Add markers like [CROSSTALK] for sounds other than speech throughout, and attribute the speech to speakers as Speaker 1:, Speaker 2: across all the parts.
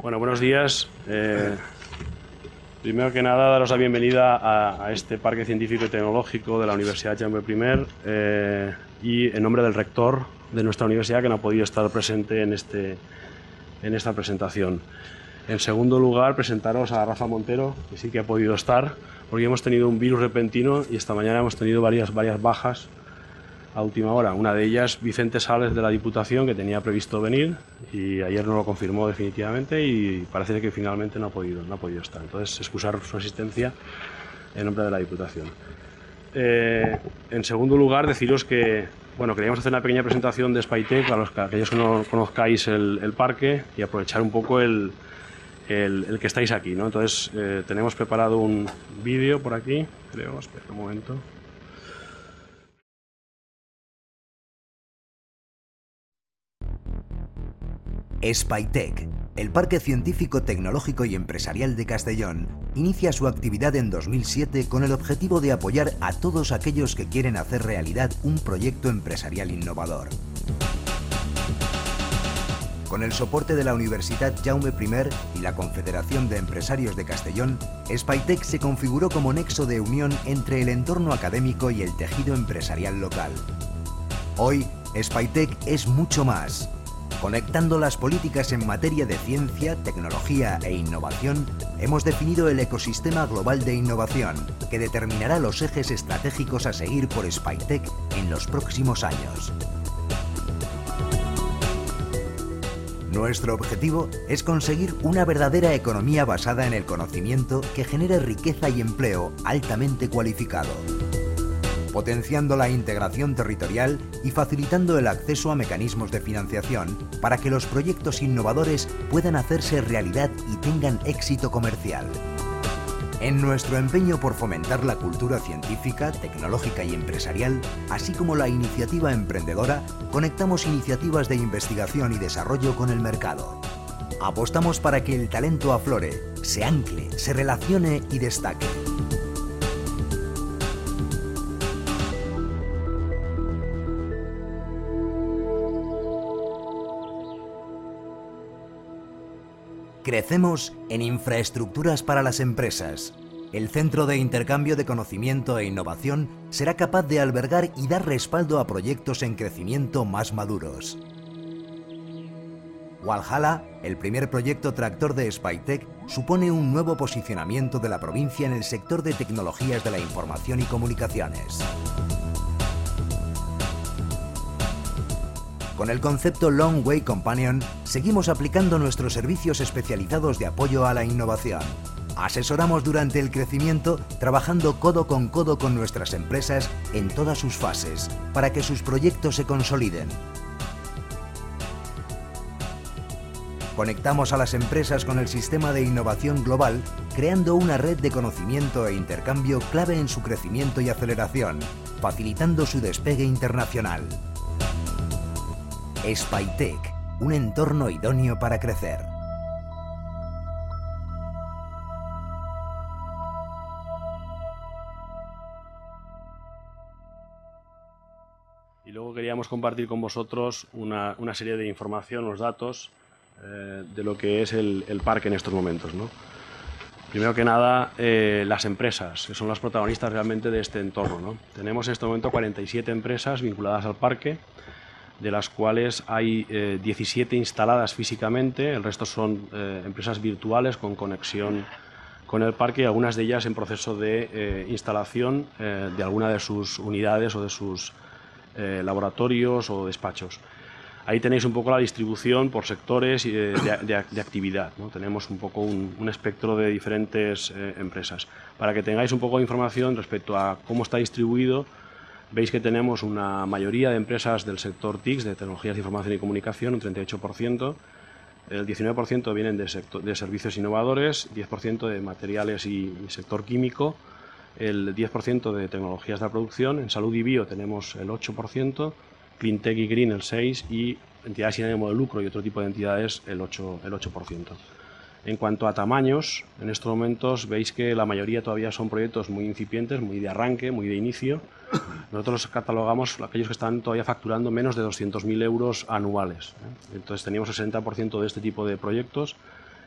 Speaker 1: Bueno, buenos días. Eh, primero que nada, daros la bienvenida a, este Parque Científico y Tecnológico de la Universidad Jaume I eh, y en nombre del rector de nuestra universidad que no ha podido estar presente en, este, en esta presentación. En segundo lugar, presentaros a Rafa Montero, que sí que ha podido estar, porque hemos tenido un virus repentino y esta mañana hemos tenido varias, varias bajas a última hora. Una de ellas, Vicente Sales de la Diputación, que tenía previsto venir y ayer no lo confirmó definitivamente y parece que finalmente no ha podido, no ha podido estar. Entonces, excusar su asistencia en nombre de la Diputación. Eh, en segundo lugar, deciros que bueno, queríamos hacer una pequeña presentación de Spytech para los, aquellos que no conozcáis el, parque y aprovechar un poco el, el, el que estáis aquí. ¿no? Entonces, eh, tenemos preparado un vídeo por aquí, creo, espera un momento.
Speaker 2: Spytech, el Parque Científico, Tecnológico y Empresarial de Castellón, inicia su actividad en 2007 con el objetivo de apoyar a todos aquellos que quieren hacer realidad un proyecto empresarial innovador. Con el soporte de la Universidad Jaume I y la Confederación de Empresarios de Castellón, Spytech se configuró como nexo de unión entre el entorno académico y el tejido empresarial local. Hoy, Spytech es mucho más Conectando las políticas en materia de ciencia, tecnología e innovación, hemos definido el ecosistema global de innovación, que determinará los ejes estratégicos a seguir por Spytech en los próximos años. Nuestro objetivo es conseguir una verdadera economía basada en el conocimiento que genere riqueza y empleo altamente cualificado potenciando la integración territorial y facilitando el acceso a mecanismos de financiación para que los proyectos innovadores puedan hacerse realidad y tengan éxito comercial. En nuestro empeño por fomentar la cultura científica, tecnológica y empresarial, así como la iniciativa emprendedora, conectamos iniciativas de investigación y desarrollo con el mercado. Apostamos para que el talento aflore, se ancle, se relacione y destaque. Crecemos en infraestructuras para las empresas. El Centro de Intercambio de Conocimiento e Innovación será capaz de albergar y dar respaldo a proyectos en crecimiento más maduros. Walhalla, el primer proyecto tractor de Spytech, supone un nuevo posicionamiento de la provincia en el sector de tecnologías de la información y comunicaciones. Con el concepto Long Way Companion, seguimos aplicando nuestros servicios especializados de apoyo a la innovación. Asesoramos durante el crecimiento trabajando codo con codo con nuestras empresas en todas sus fases para que sus proyectos se consoliden. Conectamos a las empresas con el sistema de innovación global, creando una red de conocimiento e intercambio clave en su crecimiento y aceleración, facilitando su despegue internacional. Spytech, un entorno idóneo para crecer.
Speaker 1: Y luego queríamos compartir con vosotros una, serie de información, los datos eh, de lo que es el, el, parque en estos momentos. ¿no? Primero que nada, eh, las empresas, que son las protagonistas realmente de este entorno. ¿no? Tenemos en este momento 47 empresas vinculadas al parque, de las cuales hay eh, 17 instaladas físicamente, el resto son eh, empresas virtuales con conexión con el parque algunas de ellas en proceso de eh, instalación eh, de alguna de sus unidades o de sus laboratorios o despachos. Ahí tenéis un poco la distribución por sectores de, de, actividad. ¿no? Tenemos un poco un, un espectro de diferentes empresas. Para que tengáis un poco de información respecto a cómo está distribuido, Veis que tenemos una mayoría de empresas del sector TICS, de tecnologías de información y comunicación, un 38%. El 19% vienen de, sector, de, servicios innovadores, 10% de materiales y, sector químico, el 10% de tecnologías de la producción. En salud y bio tenemos el 8%, Cleantech y Green el 6% y entidades sin ánimo de lucro y otro tipo de entidades el 8%. El 8%. En cuanto a tamaños, en estos momentos veis que la mayoría todavía son proyectos muy incipientes, muy de arranque, muy de inicio. Nosotros catalogamos aquellos que están todavía facturando menos de 200.000 euros anuales. ¿eh? Entonces teníamos el 60% de este tipo de proyectos.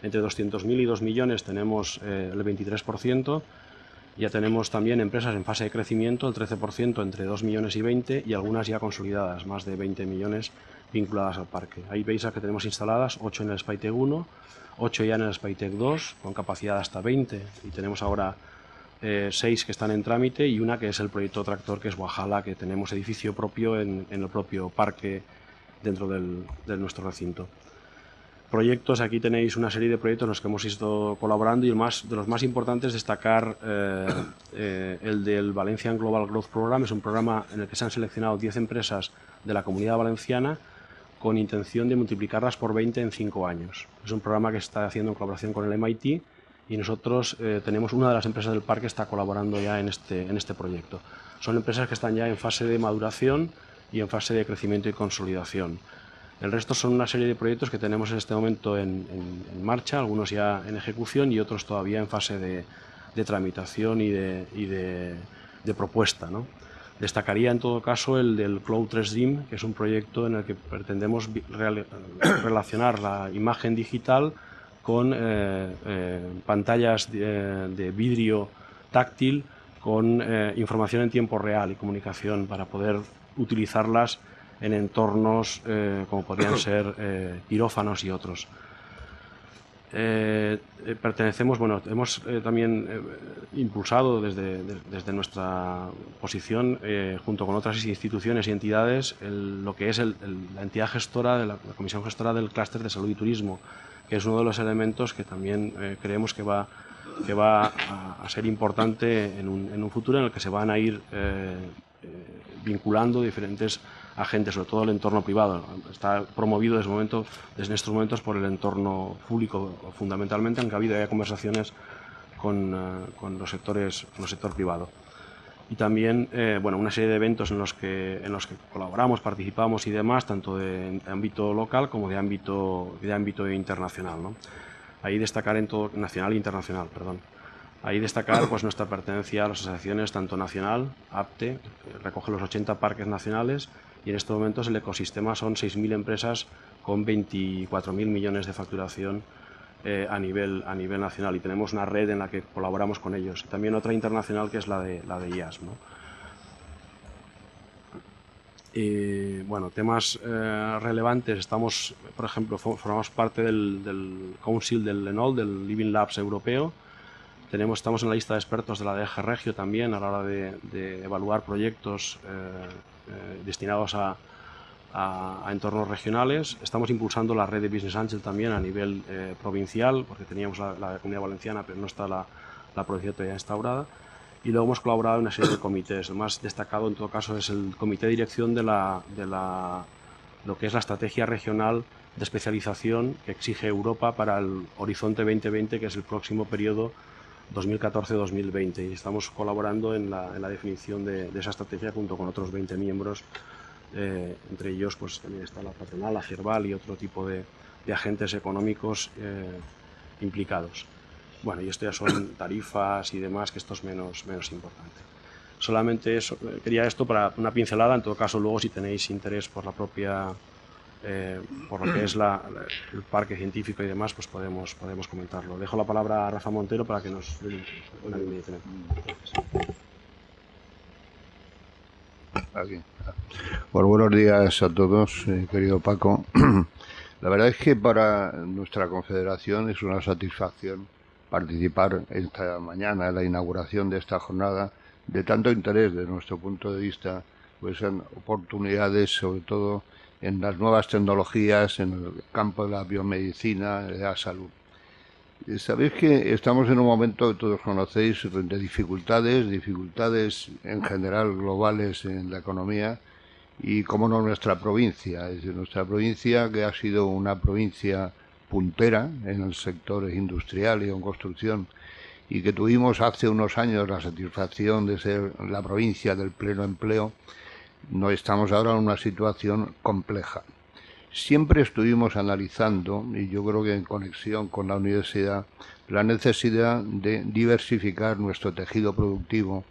Speaker 1: entre 200.000 y 2 millones tenemos eh, el 23%. Ya tenemos también empresas en fase de crecimiento, el 13% entre 2 millones y 20 y algunas ya consolidadas, más de 20 millones vinculadas al parque. Ahí veis que tenemos instaladas 8 en el Spytec 1, 8 ya en el Spytec 2, con capacidad hasta 20 y tenemos ahora eh, 6 que están en trámite y una que es el proyecto tractor que es Guajala, que tenemos edificio propio en, el propio parque dentro de nuestro recinto. Proyectos, aquí tenéis una serie de proyectos en los que hemos estado colaborando y el más, de los más importantes destacar eh, eh, el del Valencian Global Growth Program, es un programa en el que se han seleccionado 10 empresas de la comunidad valenciana con intención de multiplicarlas por 20 en 5 años. Es un programa que está haciendo en colaboración con el MIT y nosotros eh, tenemos una de las empresas del parque está colaborando ya en este, en este proyecto. Son empresas que están ya en fase de maduración y en fase de crecimiento y consolidación. El resto son una serie de proyectos que tenemos en este momento en, marcha, algunos ya en ejecución y otros todavía en fase de, tramitación y de, propuesta. Destacaría en todo caso el del Cloud 3D, que es un proyecto en el que pretendemos [COUGHS] relacionar la imagen digital con eh, eh, pantallas de, vidrio táctil con eh, información en tiempo real y comunicación para poder utilizarlas en entornos como podrían [COUGHS] ser quirófanos y otros. Eh, pertenecemos, bueno, hemos también impulsado desde, desde, nuestra posición, junto con otras instituciones y entidades, lo que es la entidad gestora, de la, Comisión Gestora del Clúster de Salud y Turismo, que es uno de los elementos que también creemos que va, que va a, ser importante en un, en un, futuro en el que se van a ir vinculando diferentes agentes, sobre todo el entorno privado. Está promovido desde, momento, desde estos momentos por el entorno público fundamentalmente, aunque ha habido ya conversaciones con, eh, con, los sectores, con el sector privado. Y también eh, bueno, una serie de eventos en los, que, en los que colaboramos, participamos y demás, tanto de, ámbito local como de ámbito, de ámbito internacional. ¿no? Ahí destacar en todo, nacional e internacional, perdón. Ahí destacar pues, nuestra pertenencia a las asociaciones tanto nacional, APTE, recoge los 80 parques nacionales y en estos momentos el ecosistema son 6.000 empresas con 24.000 millones de facturación eh, a, nivel, a nivel nacional y tenemos una red en la que colaboramos con ellos. También otra internacional que es la de, la de IAS. Y, bueno, temas eh, relevantes, estamos, por ejemplo, formamos parte del, del Council del LENOL, del Living Labs europeo, tenemos, estamos en la lista de expertos de la DG Regio también a la hora de, evaluar proyectos eh, eh, destinados a, entornos regionales. Estamos impulsando la red de Business Angel también a nivel eh, provincial, porque teníamos la, la, Comunidad Valenciana, pero no está la, la provincia todavía instaurada. Y luego hemos colaborado en una serie de comités. El más destacado en todo caso es el comité de dirección de, la, de la, lo que es la estrategia regional de especialización que exige Europa para el Horizonte 2020, que es el próximo periodo 2014-2020 y estamos colaborando en la, definición de, esa estrategia junto con otros 20 miembros, eh, entre ellos pues también está la patronal, la Gerval y otro tipo de, agentes económicos eh, implicados. Bueno, y esto ya son [COUGHS] tarifas y demás, que esto es menos, menos importante. Solamente eso, quería esto para una pincelada, en todo caso luego si tenéis interés por la propia eh, por lo que es el parque científico y demás, pues podemos, podemos comentarlo. Dejo la palabra a Rafa Montero para que nos dé una definición.
Speaker 3: Bueno, buenos días a todos, eh, querido Paco. [CLEARS THROAT] La verdad es que para nuestra confederación es una satisfacción participar esta mañana en la inauguración de esta jornada de tanto interés desde nuestro punto de vista, pues en oportunidades sobre todo en las nuevas tecnologías, en el campo de la biomedicina, de la salud. Sabéis que estamos en un momento que todos conocéis de dificultades, dificultades en general globales en la economía y como no nuestra provincia, es decir, nuestra provincia que ha sido una provincia puntera en el sector industrial y en construcción y que tuvimos hace unos años la satisfacción de ser la provincia del pleno empleo, no estamos ahora en una situación compleja. Siempre estuvimos analizando, y yo creo que en conexión con la universidad, la necesidad de diversificar nuestro tejido productivo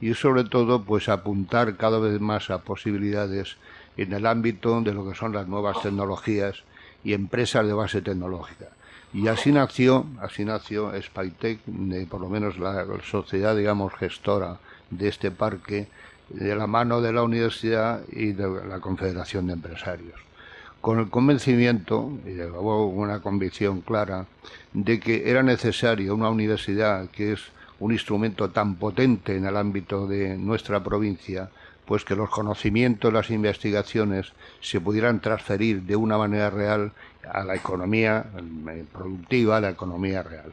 Speaker 3: y sobre todo pues apuntar cada vez más a posibilidades en el ámbito de lo que son las nuevas tecnologías y empresas de base tecnológica. Y así nació, así nació Spytech, por lo menos la sociedad, digamos, gestora de este parque, de la mano de la universidad y de la Confederación de Empresarios con el convencimiento, y de una convicción clara, de que era necesaria una universidad que es un instrumento tan potente en el ámbito de nuestra provincia, pues que los conocimientos, las investigaciones se pudieran transferir de una manera real a la economía eh, productiva, a la economía real.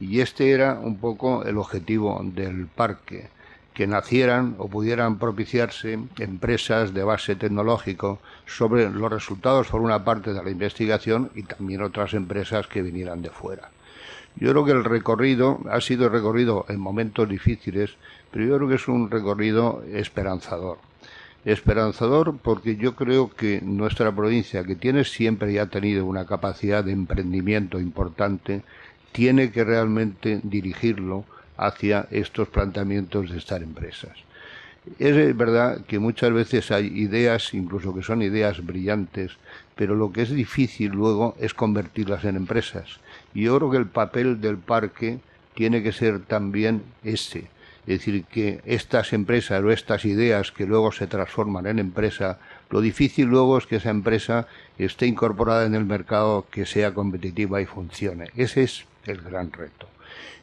Speaker 3: Y este era un poco el objetivo del parque, que nacieran o pudieran propiciarse empresas de base tecnológico sobre los resultados por una parte de la investigación y también otras empresas que vinieran de fuera. Yo creo que el recorrido ha sido recorrido en momentos difíciles, pero yo creo que es un recorrido esperanzador. Esperanzador porque yo creo que nuestra provincia, que tiene siempre y ha tenido una capacidad de emprendimiento importante, tiene que realmente dirigirlo hacia estos planteamientos de estar empresas. Es verdad que muchas veces hay ideas, incluso que son ideas brillantes, pero lo que es difícil luego es convertirlas en empresas. Y yo creo que el papel del parque tiene que ser también ese. Es decir, que estas empresas o estas ideas que luego se transforman en empresa, lo difícil luego es que esa empresa esté incorporada en el mercado, que sea competitiva y funcione. Ese es el gran reto.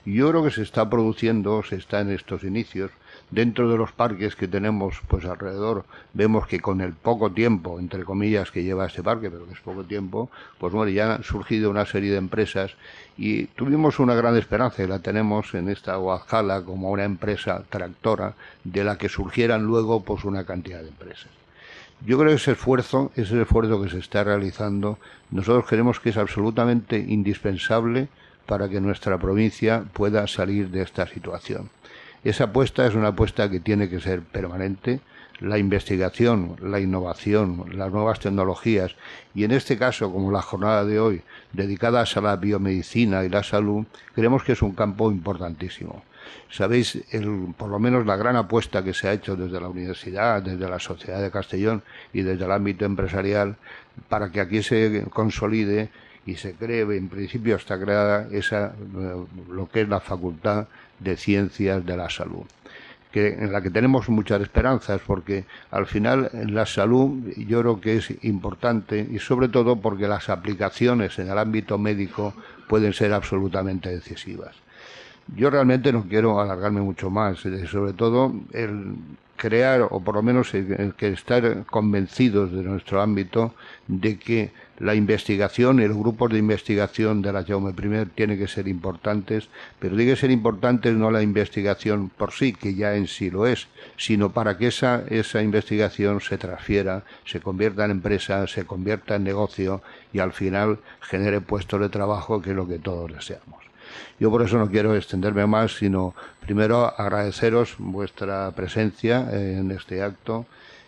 Speaker 3: Yo creo que se está produciendo, se está en estos inicios, dentro de los parques que tenemos pues alrededor, vemos que con el poco tiempo, entre comillas, que lleva este parque, pero que es poco tiempo, pues bueno, ya han surgido una serie de empresas y tuvimos una gran esperanza y la tenemos en esta Oaxaca como una empresa tractora de la que surgieran luego pues una cantidad de empresas. Yo creo que ese esfuerzo, ese esfuerzo que se está realizando, nosotros creemos que es absolutamente indispensable para que nuestra provincia pueda salir de esta situación. Esa apuesta es una apuesta que tiene que ser permanente. La investigación, la innovación, las nuevas tecnologías y en este caso, como la jornada de hoy, dedicadas a la biomedicina y la salud, creemos que es un campo importantísimo. Sabéis, por lo menos la gran apuesta que se ha hecho desde la universidad, desde la Sociedad de Castellón y desde el ámbito empresarial para que aquí se consolide y se cree, en principio está creada esa, lo que es la Facultad de Ciencias de la Salud, que, en la que tenemos muchas esperanzas, porque al final la salud yo creo que es importante y sobre todo porque las aplicaciones en el ámbito médico pueden ser absolutamente decisivas. Yo realmente no quiero alargarme mucho más, eh, sobre todo el crear, o por lo menos que estar convencidos de nuestro ámbito, de que la investigación y los grupos de investigación de la Jaume I tienen que ser importantes, pero tiene que ser importantes no la investigación por sí, que ya en sí lo es, sino para que esa, esa investigación se transfiera, se convierta en empresa, se convierta en negocio y al final genere puestos de trabajo, que es lo que todos deseamos. Yo por eso no quiero extenderme más, sino primero agradeceros vuestra presencia en este acto,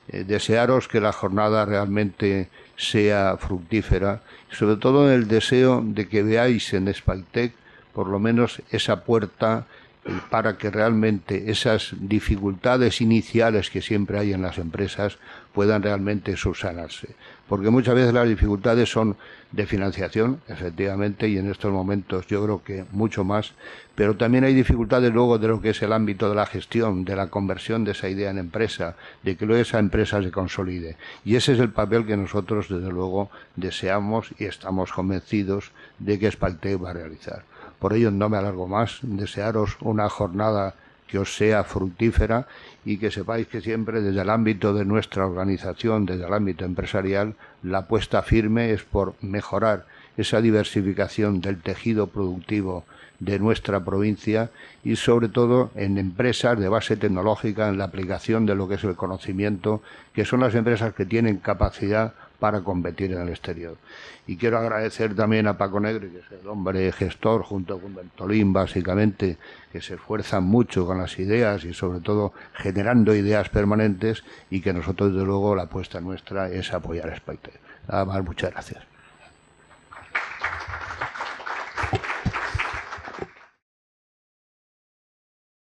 Speaker 3: eh, desearos que la jornada realmente sea fructífera sobre todo el deseo de que veáis en Spaltec por lo menos esa puerta eh, para que realmente esas dificultades iniciales que siempre hay en las empresas puedan realmente subsanarse. Porque muchas veces las dificultades son de financiación, efectivamente, y en estos momentos yo creo que mucho más, pero también hay dificultades luego de lo que es el ámbito de la gestión, de la conversión de esa idea en empresa, de que luego esa empresa se consolide. Y ese es el papel que nosotros, desde luego, deseamos y estamos convencidos de que Spalte va a realizar. Por ello, no me alargo más, desearos una jornada que os sea fructífera y que sepáis que siempre desde el ámbito de nuestra organización, desde el ámbito empresarial, la apuesta firme es por mejorar esa diversificación del tejido productivo de nuestra provincia y sobre todo en empresas de base tecnológica, en la aplicación de lo que es el conocimiento, que son las empresas que tienen capacidad para competir en el exterior. Y quiero agradecer también a Paco Negre, que es el hombre gestor, junto con Bertolín, básicamente, que se esfuerzan mucho con las ideas y sobre todo generando ideas permanentes y que nosotros, desde luego, la apuesta nuestra es apoyar a Spectre. Nada más, muchas gracias.